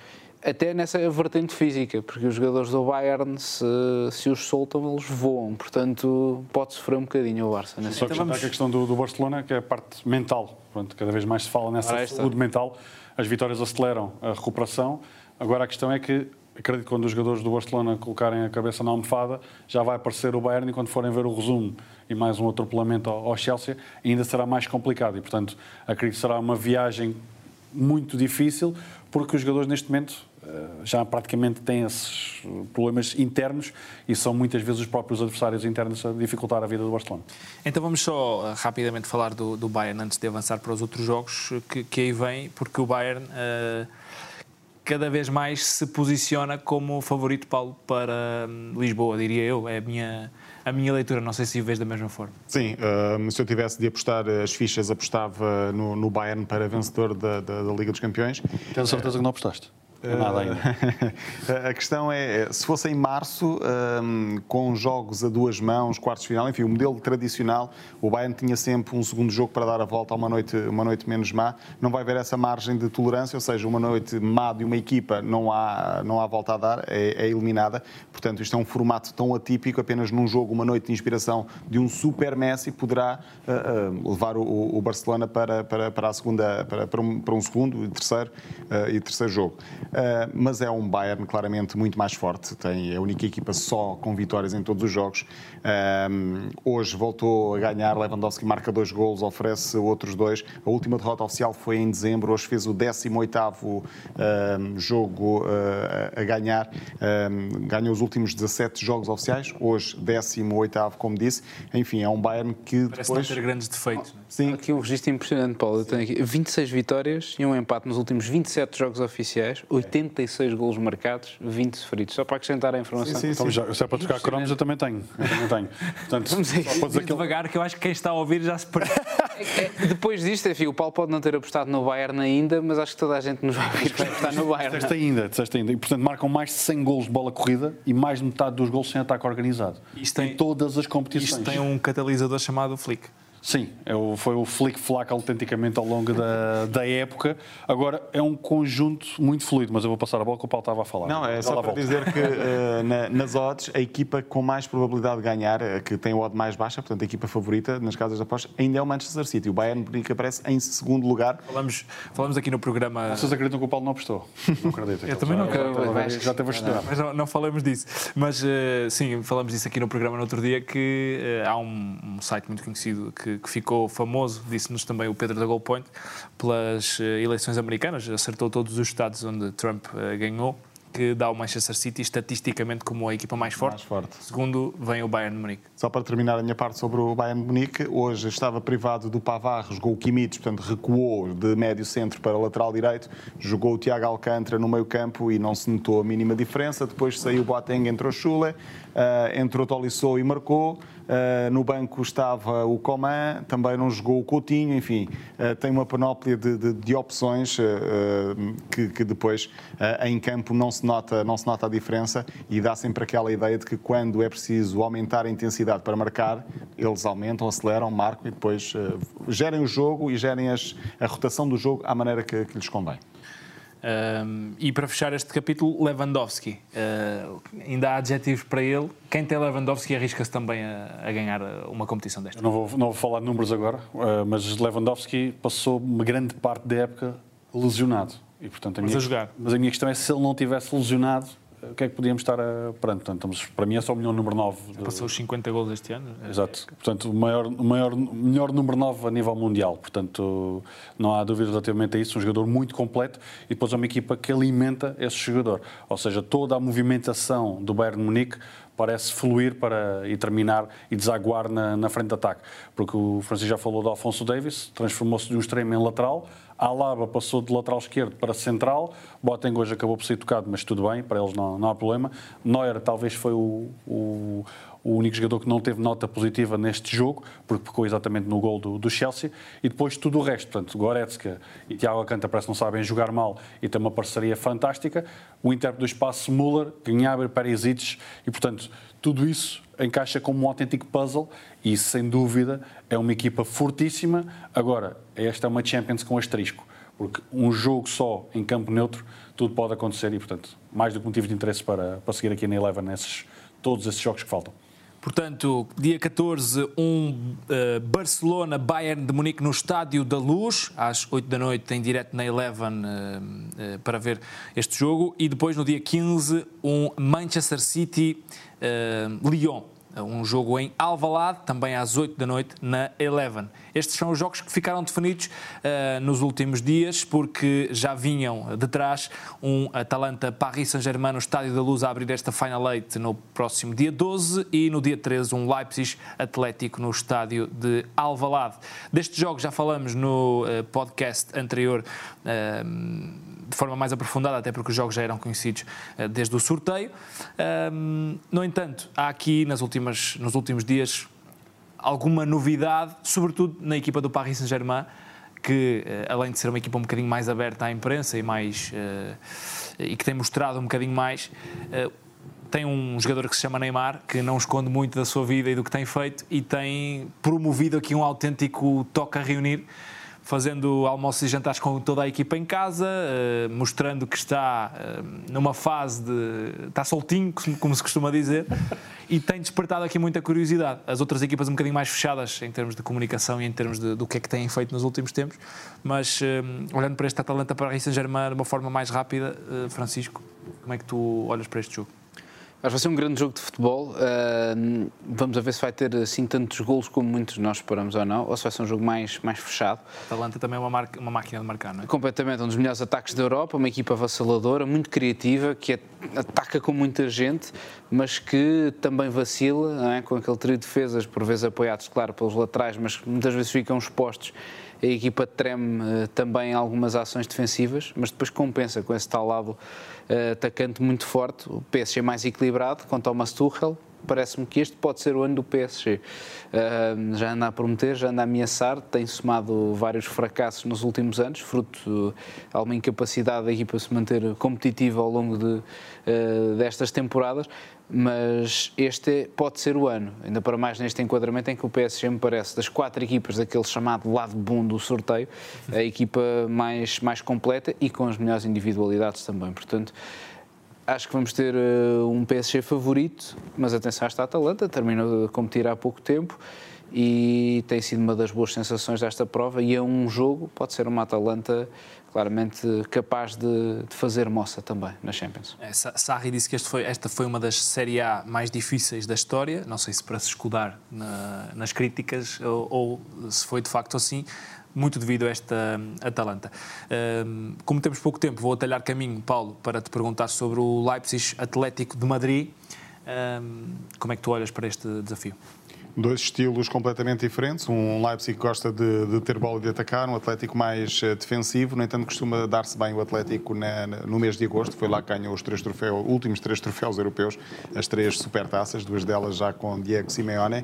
até nessa vertente física, porque os jogadores do Bayern, se, se os soltam, eles voam, portanto pode sofrer um bocadinho o Barça. Nesse Só acrescentar que a questão do, do Barcelona, que é a parte mental. Pronto, cada vez mais se fala nessa Ora, saúde mental. As vitórias aceleram a recuperação. Agora a questão é que, acredito que quando os jogadores do Barcelona colocarem a cabeça na almofada, já vai aparecer o Bayern e quando forem ver o resumo e mais um atropelamento ao, ao Chelsea, ainda será mais complicado. E, portanto, acredito que será uma viagem muito difícil, porque os jogadores neste momento eh, já praticamente têm esses problemas internos e são muitas vezes os próprios adversários internos a dificultar a vida do Barcelona. Então vamos só eh, rapidamente falar do, do Bayern antes de avançar para os outros jogos eh, que, que aí vem, porque o Bayern eh, cada vez mais se posiciona como favorito, Paulo, para hum, Lisboa, diria eu. É a minha, a minha leitura, não sei se o vês da mesma forma. Sim, uh, se eu tivesse de apostar as fichas, apostava no, no Bayern para vencedor da, da, da Liga dos Campeões. Tens a certeza que não apostaste? É nada ainda. a questão é, se fosse em março, um, com jogos a duas mãos, quartos de final, enfim, o modelo tradicional, o Bayern tinha sempre um segundo jogo para dar a volta a uma noite, uma noite menos má. Não vai haver essa margem de tolerância, ou seja, uma noite má de uma equipa não há, não há volta a dar, é, é eliminada. Portanto, isto é um formato tão atípico, apenas num jogo, uma noite de inspiração de um super Messi poderá uh, uh, levar o, o, Barcelona para, para, para a segunda, para, para, um, para um segundo e terceiro, uh, e terceiro jogo. Uh, mas é um Bayern claramente muito mais forte. Tem a única equipa só com vitórias em todos os jogos. Uh, hoje voltou a ganhar. Lewandowski marca dois gols, oferece outros dois. A última derrota oficial foi em dezembro. Hoje fez o 18 uh, jogo a ganhar. ganhou os últimos 17 jogos oficiais. Hoje, 18, como disse. Enfim, é um Bayern que Parece depois. não ter grandes defeitos. é? Sim. Aqui um registro impressionante, Paulo. Eu tenho aqui 26 vitórias e um empate nos últimos 27 jogos oficiais, 86 golos marcados, 20 sofridos. Só para acrescentar a informação. Sim, sim, Então, já, se é para trocar cromos, eu também tenho. Eu também tenho. Portanto, Vamos aí. só devagar, que eu acho que quem está a ouvir já se perdeu. Depois disto, enfim, o Paulo pode não ter apostado no Bayern ainda, mas acho que toda a gente nos vai ouvir vai apostar no Bayern. Disseste ainda, disseste ainda. E, portanto, marcam mais de 100 golos de bola corrida e mais de metade dos golos sem ataque organizado. Isto tem- em todas as competições. Isto tem um catalisador chamado Flick. Sim, é o- foi o flick-flack autenticamente ao longo da, da época. Agora, é um conjunto muito fluido, mas eu vou passar a bola que o Paulo estava a falar. Não, é só para dizer que eh, na- nas odds, a equipa com mais probabilidade de ganhar, eh, que tem o odd mais baixa, portanto a equipa favorita nas casas de apostas, ainda é o Manchester City. O Bayern Munique aparece em segundo lugar. Falamos, falamos aqui no programa. Vocês acreditam que o Paulo não apostou? Não acredito. Eu também não já, acredito. já, teve a estudar. Mas não, não falamos disso. Mas eh, sim, falamos disso aqui no programa no outro dia que eh, há um, um site muito conhecido que, que ficou famoso, disse-nos também o Pedro da Goal Point, pelas eh, eleições americanas, acertou todos os estados onde Trump eh, ganhou, que dá o Manchester City estatisticamente como a equipa mais forte. Mais forte. Segundo, vem o Bayern de Munique. Só para terminar a minha parte sobre o Bayern de Munique, hoje estava privado do Pavar, jogou o Kimmich, portanto recuou de médio centro para lateral direito, jogou o Tiago Alcântara no meio campo e não se notou a mínima diferença. Depois saiu o Boateng, entrou Schule, ah, entrou Tolisso e marcou. Ah, no banco estava o Coman, também não jogou o Coutinho, enfim, ah, tem uma panóplia de, de- de opções que, que depois em campo não se, nota, não se nota a diferença e dá sempre aquela ideia de que quando é preciso aumentar a intensidade para marcar, eles aumentam, aceleram, marcam e depois ah, gerem o jogo e gerem as- a rotação do jogo à maneira que, que lhes convém. Um, e para fechar este capítulo, Lewandowski. Uh, ainda há adjetivos para ele. Quem tem Lewandowski arrisca-se também a, a ganhar uh, uma competição desta. Eu não vou, não vou falar de números agora, eh, mas Lewandowski passou uma grande parte da época lesionado. E, portanto, a Mas minha, a jogar. Mas a minha questão é se ele não tivesse lesionado, o que é que podíamos estar a perante? Portanto, estamos- para mim é só o milhão número 9. de- Passou os 50 gols este ano. Exato. Portanto, o maior, o maior, melhor número 9 a nível mundial. Portanto, não há dúvida relativamente a isso. Um jogador muito completo e depois é uma equipa que alimenta esse jogador. Ou seja, toda a movimentação do Bayern Munique parece fluir para e terminar e desaguar na, na frente de ataque. Porque o Francisco já falou de Alfonso Davis, transformou-se de um extremo em lateral. Alaba passou de lateral esquerdo para central. Boateng hoje acabou por ser tocado, mas tudo bem, para eles não, não há problema. Neuer talvez foi o, o, o único jogador que não teve nota positiva neste jogo, porque pecou exatamente no gol do, do Chelsea, e depois tudo o resto. Portanto, Goretzka e Thiago Alcântara parece que não sabem jogar mal e têm uma parceria fantástica. O intérprete do espaço Müller, Gnabry, Perisic, e portanto, tudo isso encaixa como um autêntico puzzle e, sem dúvida, é uma equipa fortíssima. Agora, esta é uma Champions com asterisco, porque um jogo só em campo neutro, tudo pode acontecer e, portanto, mais do que motivo de interesse para, para seguir aqui na Eleven nesses, todos esses jogos que faltam. Portanto, dia 14, um eh, Barcelona-Bayern de Munique no Estádio da Luz, às 8 da noite, em direto na Eleven, eh, eh, para ver este jogo. E depois, no dia 15, um Manchester City-Lyon. Um jogo em Alvalade, também às 8 da noite, na Eleven. Estes são os jogos que ficaram definidos eh, nos últimos dias, porque já vinham de trás um Atalanta-Paris Saint-Germain no Estádio da Luz a abrir esta Final Eight no próximo dia 12 e no dia 13 um Leipzig-Atlético no Estádio de Alvalade. Destes jogos já falamos no eh, podcast anterior eh, de forma mais aprofundada, até porque os jogos já eram conhecidos eh, desde o sorteio. No entanto, há aqui nas últimas, nos últimos dias alguma novidade, sobretudo na equipa do Paris Saint-Germain, que eh, além de ser uma equipa um bocadinho mais aberta à imprensa e mais eh, e que tem mostrado um bocadinho mais, tem um jogador que se chama Neymar, que não esconde muito da sua vida e do que tem feito e tem promovido aqui um autêntico toque a reunir, fazendo almoços e jantares com toda a equipa em casa, eh, mostrando que está eh, numa fase de. está soltinho, como se costuma dizer, e tem despertado aqui muita curiosidade. As outras equipas um bocadinho mais fechadas em termos de comunicação e em termos de- do que é que têm feito nos últimos tempos, mas eh, olhando para este Atalanta para Paris Saint-Germain de uma forma mais rápida, Francisco, como é que tu olhas para este jogo? Acho que vai ser um grande jogo de futebol. Uh, vamos a ver se vai ter assim tantos golos como muitos de nós esperamos ou não, ou se vai ser um jogo mais, mais fechado. Atalanta também é uma, marca- uma máquina de marcar, não é? Completamente um dos melhores ataques da Europa, uma equipa avassaladora, muito criativa, que at- ataca com muita gente, mas que também vacila, é? com aquele trio de defesas, por vezes apoiados, claro, pelos laterais, mas que muitas vezes ficam expostos. A equipa treme eh, também em algumas ações defensivas, mas depois compensa com esse tal lado atacante muito forte. O PSG é mais equilibrado, com Thomas Tuchel, parece-me que este pode ser o ano do PSG. Uh, já anda a prometer, já anda a ameaçar, tem somado vários fracassos nos últimos anos, fruto de alguma incapacidade da equipa se manter competitiva ao longo de, uh, destas temporadas, mas este pode ser o ano, ainda para mais neste enquadramento em que o PSG me parece, das quatro equipas daquele chamado lado bom do sorteio, a equipa mais, mais completa e com as melhores individualidades também. Portanto, Acho que vamos ter eh, um PSG favorito, mas atenção esta Atalanta, terminou de competir há pouco tempo e tem sido uma das boas sensações desta prova e é um jogo, pode ser uma Atalanta claramente capaz de, de fazer moça também na Champions. É, Sa- Sarri disse que foi- esta foi uma das Série A mais difíceis da história, não sei se para se escudar na- nas críticas ou, ou se foi de facto assim, muito devido a esta hum, Atalanta. Hum, como temos pouco tempo, vou atalhar caminho, Paulo, para te perguntar sobre o Leipzig Atlético de Madrid. Hum, como é que tu olhas para este desafio? Dois estilos completamente diferentes. Um Leipzig que gosta de, de ter bola e de atacar, um Atlético mais eh, defensivo. No entanto, costuma dar-se bem o Atlético na- no mês de agosto. Foi lá que ganhou os três troféus, últimos três troféus europeus, as três supertaças, duas delas já com Diego Simeone.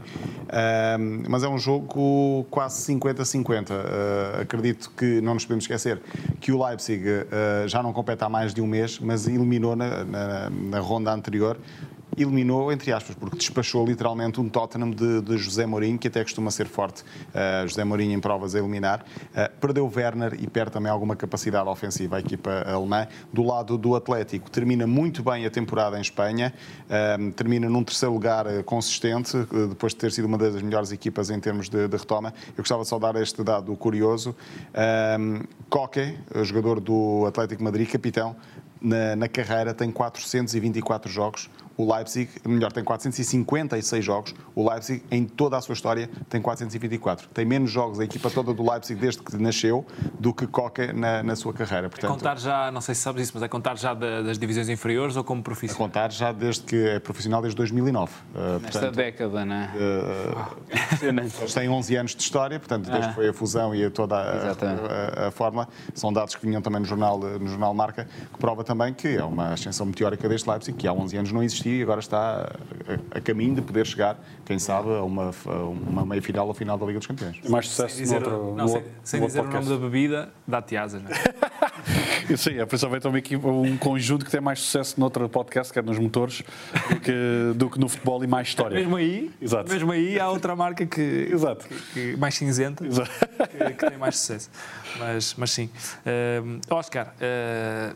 Mas é um jogo quase 50-50. Ah, acredito que não nos podemos esquecer que o Leipzig ah, já não compete há mais de um mês, mas eliminou na- na- na ronda anterior eliminou, entre aspas, porque despachou literalmente um Tottenham de, de José Mourinho, que até costuma ser forte, uh, José Mourinho em provas a eliminar. Uh, perdeu Werner e perde também alguma capacidade ofensiva a equipa alemã. Do lado do Atlético, termina muito bem a temporada em Espanha, um, termina num terceiro lugar uh, consistente, uh, depois de ter sido uma das melhores equipas em termos de, de retoma. Eu gostava de dar este dado curioso. Um, Coque, jogador do Atlético Madrid, capitão, na, na carreira tem 424 jogos. O Leipzig, melhor, tem 456 jogos. O Leipzig, em toda a sua história, tem 424. Tem menos jogos a equipa toda do Leipzig desde que nasceu do que Coca na, na sua carreira. É Portanto, contar já, não sei se sabes isso, mas é contar já da- das divisões inferiores ou como a profissional? contar já desde que é profissional desde 2009. Uh, Nesta portanto, década, não é? uh, têm 11 anos de história, portanto, desde Ah. que foi a fusão e a toda a, Exatamente. a, a fórmula, são dados que vinham também no jornal, no jornal Marca, que prova também que é uma ascensão meteórica deste Leipzig, que há 11 anos não existia e agora está a, a caminho de poder chegar, quem sabe, a uma, uma meia-final ou final da Liga dos Campeões. Mais sucesso Sem dizer, no outro, não, no sem, outro- sem no dizer outro o nome da podcast. bebida, dá-te asas, não é? Sim, é principalmente uma equipa, um conjunto que tem mais sucesso noutro podcast, que é nos motores, do que, do que no futebol e mais história. Mesmo aí, Exato. mesmo aí há outra marca que, Exato. que- mais cinzenta Exato. que, que tem mais sucesso. Mas, mas sim. Ahm, Oscar, ah,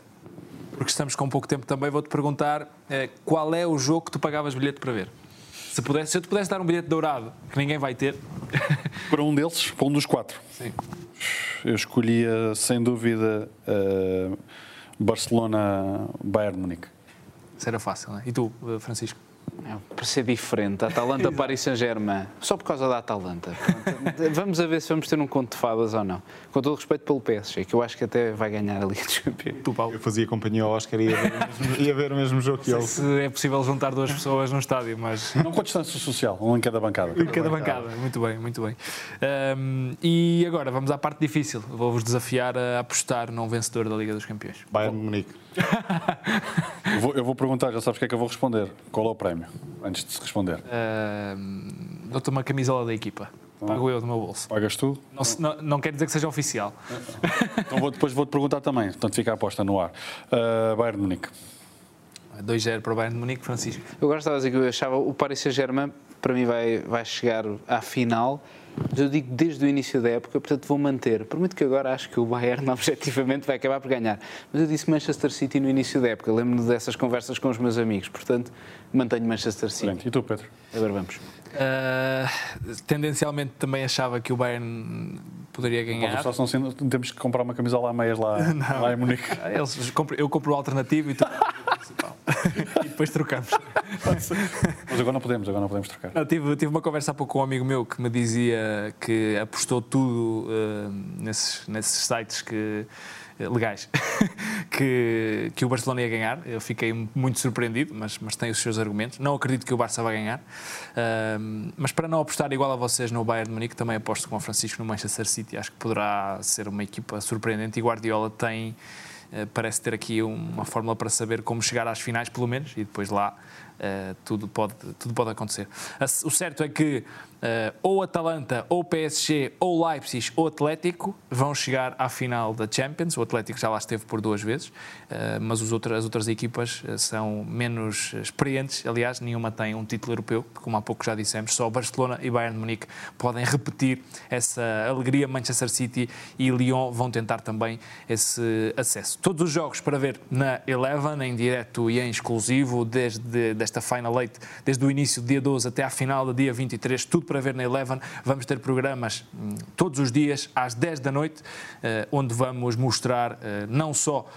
porque estamos com pouco tempo também, vou-te perguntar ah, qual é o jogo que tu pagavas bilhete para ver? Se, pudesse, se eu te pudesse dar um bilhete dourado, que ninguém vai ter, Para um deles, para um dos quatro. Sim. Eu escolhia, sem dúvida, eh, Barcelona-Bayern Munique. isso era fácil, não é? E tu, ah, Francisco? É, para ser diferente, Atalanta Paris Saint-Germain, só por causa da Atalanta. Pronto, vamos a ver se vamos ter um conto de fadas ou não. Com todo o respeito pelo PSG, que eu acho que até vai ganhar a Liga dos Campeões. Tu, Paulo. Eu fazia companhia ao Oscar e ia ver o mesmo, ia ver o mesmo jogo que ele. Se é possível juntar duas pessoas num estádio, mas Não com distância social, um em cada bancada. em cada bancada. Muito bem, muito bem. Ahm, e agora vamos à parte difícil. Vou-vos desafiar a apostar num vencedor da Liga dos Campeões. Bayern de Munique. Eu vou, eu vou perguntar, já sabes o que é que eu vou responder. Qual é o prémio? Antes de se responder. Ahm, Dou-te uma camisola da equipa. Pago eu do meu bolso. Pagas tu? Não, não, não quer dizer que seja oficial. Então vou- depois vou-te perguntar também. Portanto, fica a aposta no ar. Uh, Bayern de Munique. 2-0 para o Bayern de Munique, Francisco. Eu gostava de dizer que eu achava o Paris Saint-Germain, para mim, vai, vai chegar à final. Mas eu digo desde o início da época, portanto vou manter. Prometo que agora acho que o Bayern objetivamente vai acabar por ganhar. Mas eu disse Manchester City no início da época. Lembro-me dessas conversas com os meus amigos. Portanto, mantenho Manchester City. Excelente. E tu, Pedro? Agora vamos. Ah, tendencialmente também achava que o Bayern poderia ganhar. Só sendo, temos que comprar uma camisola a meias lá, lá em Munique. Ah, Eles, compro- eu compro o alternativo e tu principal. e depois trocamos. Mas agora não podemos, agora não podemos trocar. Não, tive, tive uma conversa há pouco com um amigo meu que me dizia que apostou tudo eh, nesses, nesses sites que, legais que, que o Barcelona ia ganhar. Eu fiquei muito surpreendido, mas, mas tem os seus argumentos. Não acredito que o Barça vai ganhar. Ahm, mas para não apostar igual a vocês no Bayern de Munique, também aposto com o Francisco no Manchester City. Acho que poderá ser uma equipa surpreendente e Guardiola tem. eh, Parece ter aqui uma fórmula para saber como chegar às finais, pelo menos, e depois lá Uh, tudo, pode, tudo pode acontecer. O certo é que uh, ou Atalanta, ou PSG, ou Leipzig, ou Atlético vão chegar à final da Champions. O Atlético já lá esteve por duas vezes, uh, mas os as outras equipas uh, são menos experientes. Aliás, nenhuma tem um título europeu, como há pouco já dissemos. Só Barcelona e Bayern de Munique podem repetir essa alegria. Manchester City e Lyon vão tentar também esse acesso. Todos os jogos para ver na Eleven, em direto e em exclusivo, desde desta Final Eight, desde o início do dia 12 até à final do dia 23, tudo para ver na Eleven. Vamos ter programas hum, todos os dias, às 10 da noite, eh, onde vamos mostrar eh, não só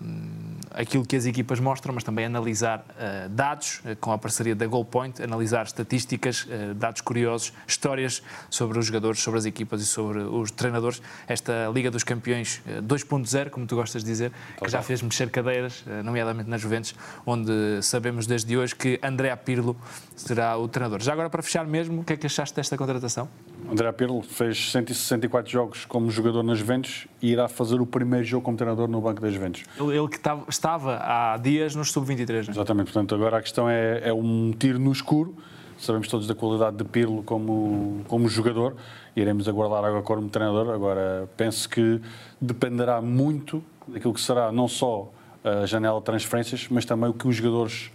hum, aquilo que as equipas mostram, mas também analisar dados eh, com a parceria da Goalpoint, analisar estatísticas, eh, dados curiosos, histórias sobre os jogadores, sobre as equipas e sobre os treinadores. Esta Liga dos Campeões eh, 2.0, como tu gostas de dizer, que já fez mexer cadeiras, eh, nomeadamente nas Juventus, onde sabemos desde hoje que André Pirlo será o treinador. Já agora, para fechar mesmo, o que é que achaste desta contratação? André Pirlo fez 164 jogos como jogador nas Juventus e irá fazer o primeiro jogo como treinador no banco das Juventus. Ele, ele que estava, estava há dias nos Sub-23, não é? Exatamente, portanto, agora a questão é, é um tiro no escuro. Sabemos todos da qualidade de Pirlo como, como jogador. Iremos aguardar agora como treinador. Agora, penso que dependerá muito daquilo que será não só a janela de transferências, mas também o que os jogadores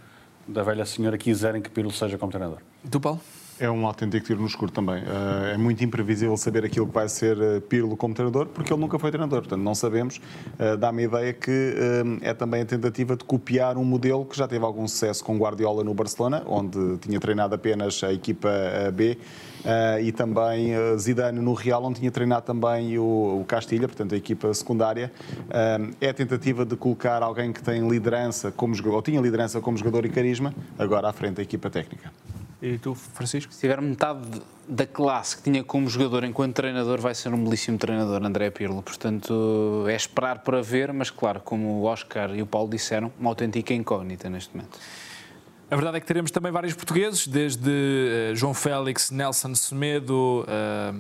da velha senhora quiserem que Pirlo seja como treinador. E tu, Paulo? É um autêntico tiro no escuro também. Eh, é muito imprevisível saber aquilo que vai ser eh, Pirlo como treinador, porque ele nunca foi treinador. Portanto, não sabemos. Eh, Dá-me a ideia que é também a tentativa de copiar um modelo que já teve algum sucesso com Guardiola no Barcelona, onde tinha treinado apenas a equipa B, e também Zidane no Real, onde tinha treinado também o, o Castilha, portanto, a equipa secundária. É a tentativa de colocar alguém que tem liderança como jogador, ou tinha liderança como jogador e carisma, agora à frente da equipa técnica. E tu, Francisco? Se tiver metade da classe que tinha como jogador enquanto treinador, vai ser um belíssimo treinador, André Pirlo. Portanto, é esperar para ver, mas claro, como o Oscar e o Paulo disseram, uma autêntica incógnita neste momento. A verdade é que teremos também vários portugueses, desde eh, João Félix, Nelson Semedo, eh,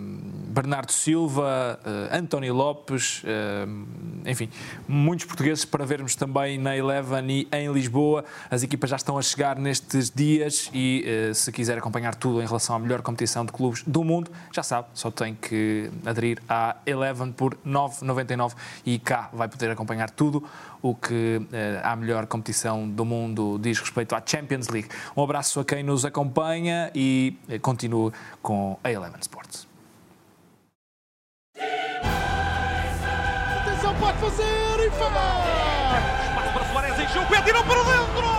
Bernardo Silva, eh, António Lopes, enfim, muitos portugueses para vermos também na Eleven e em Lisboa. As equipas já estão a chegar nestes dias e se quiser acompanhar tudo em relação à melhor competição de clubes do mundo, já sabe, só tem que aderir à Eleven por 9,99 e cá vai poder acompanhar tudo o que eh, à melhor competição do mundo diz respeito à Champions League. Um abraço a quem nos acompanha e eh, continue com a Eleven Sports. Atenção, pode fazer e faz! Espaço para Soares, encheu o pé, tirou para dentro!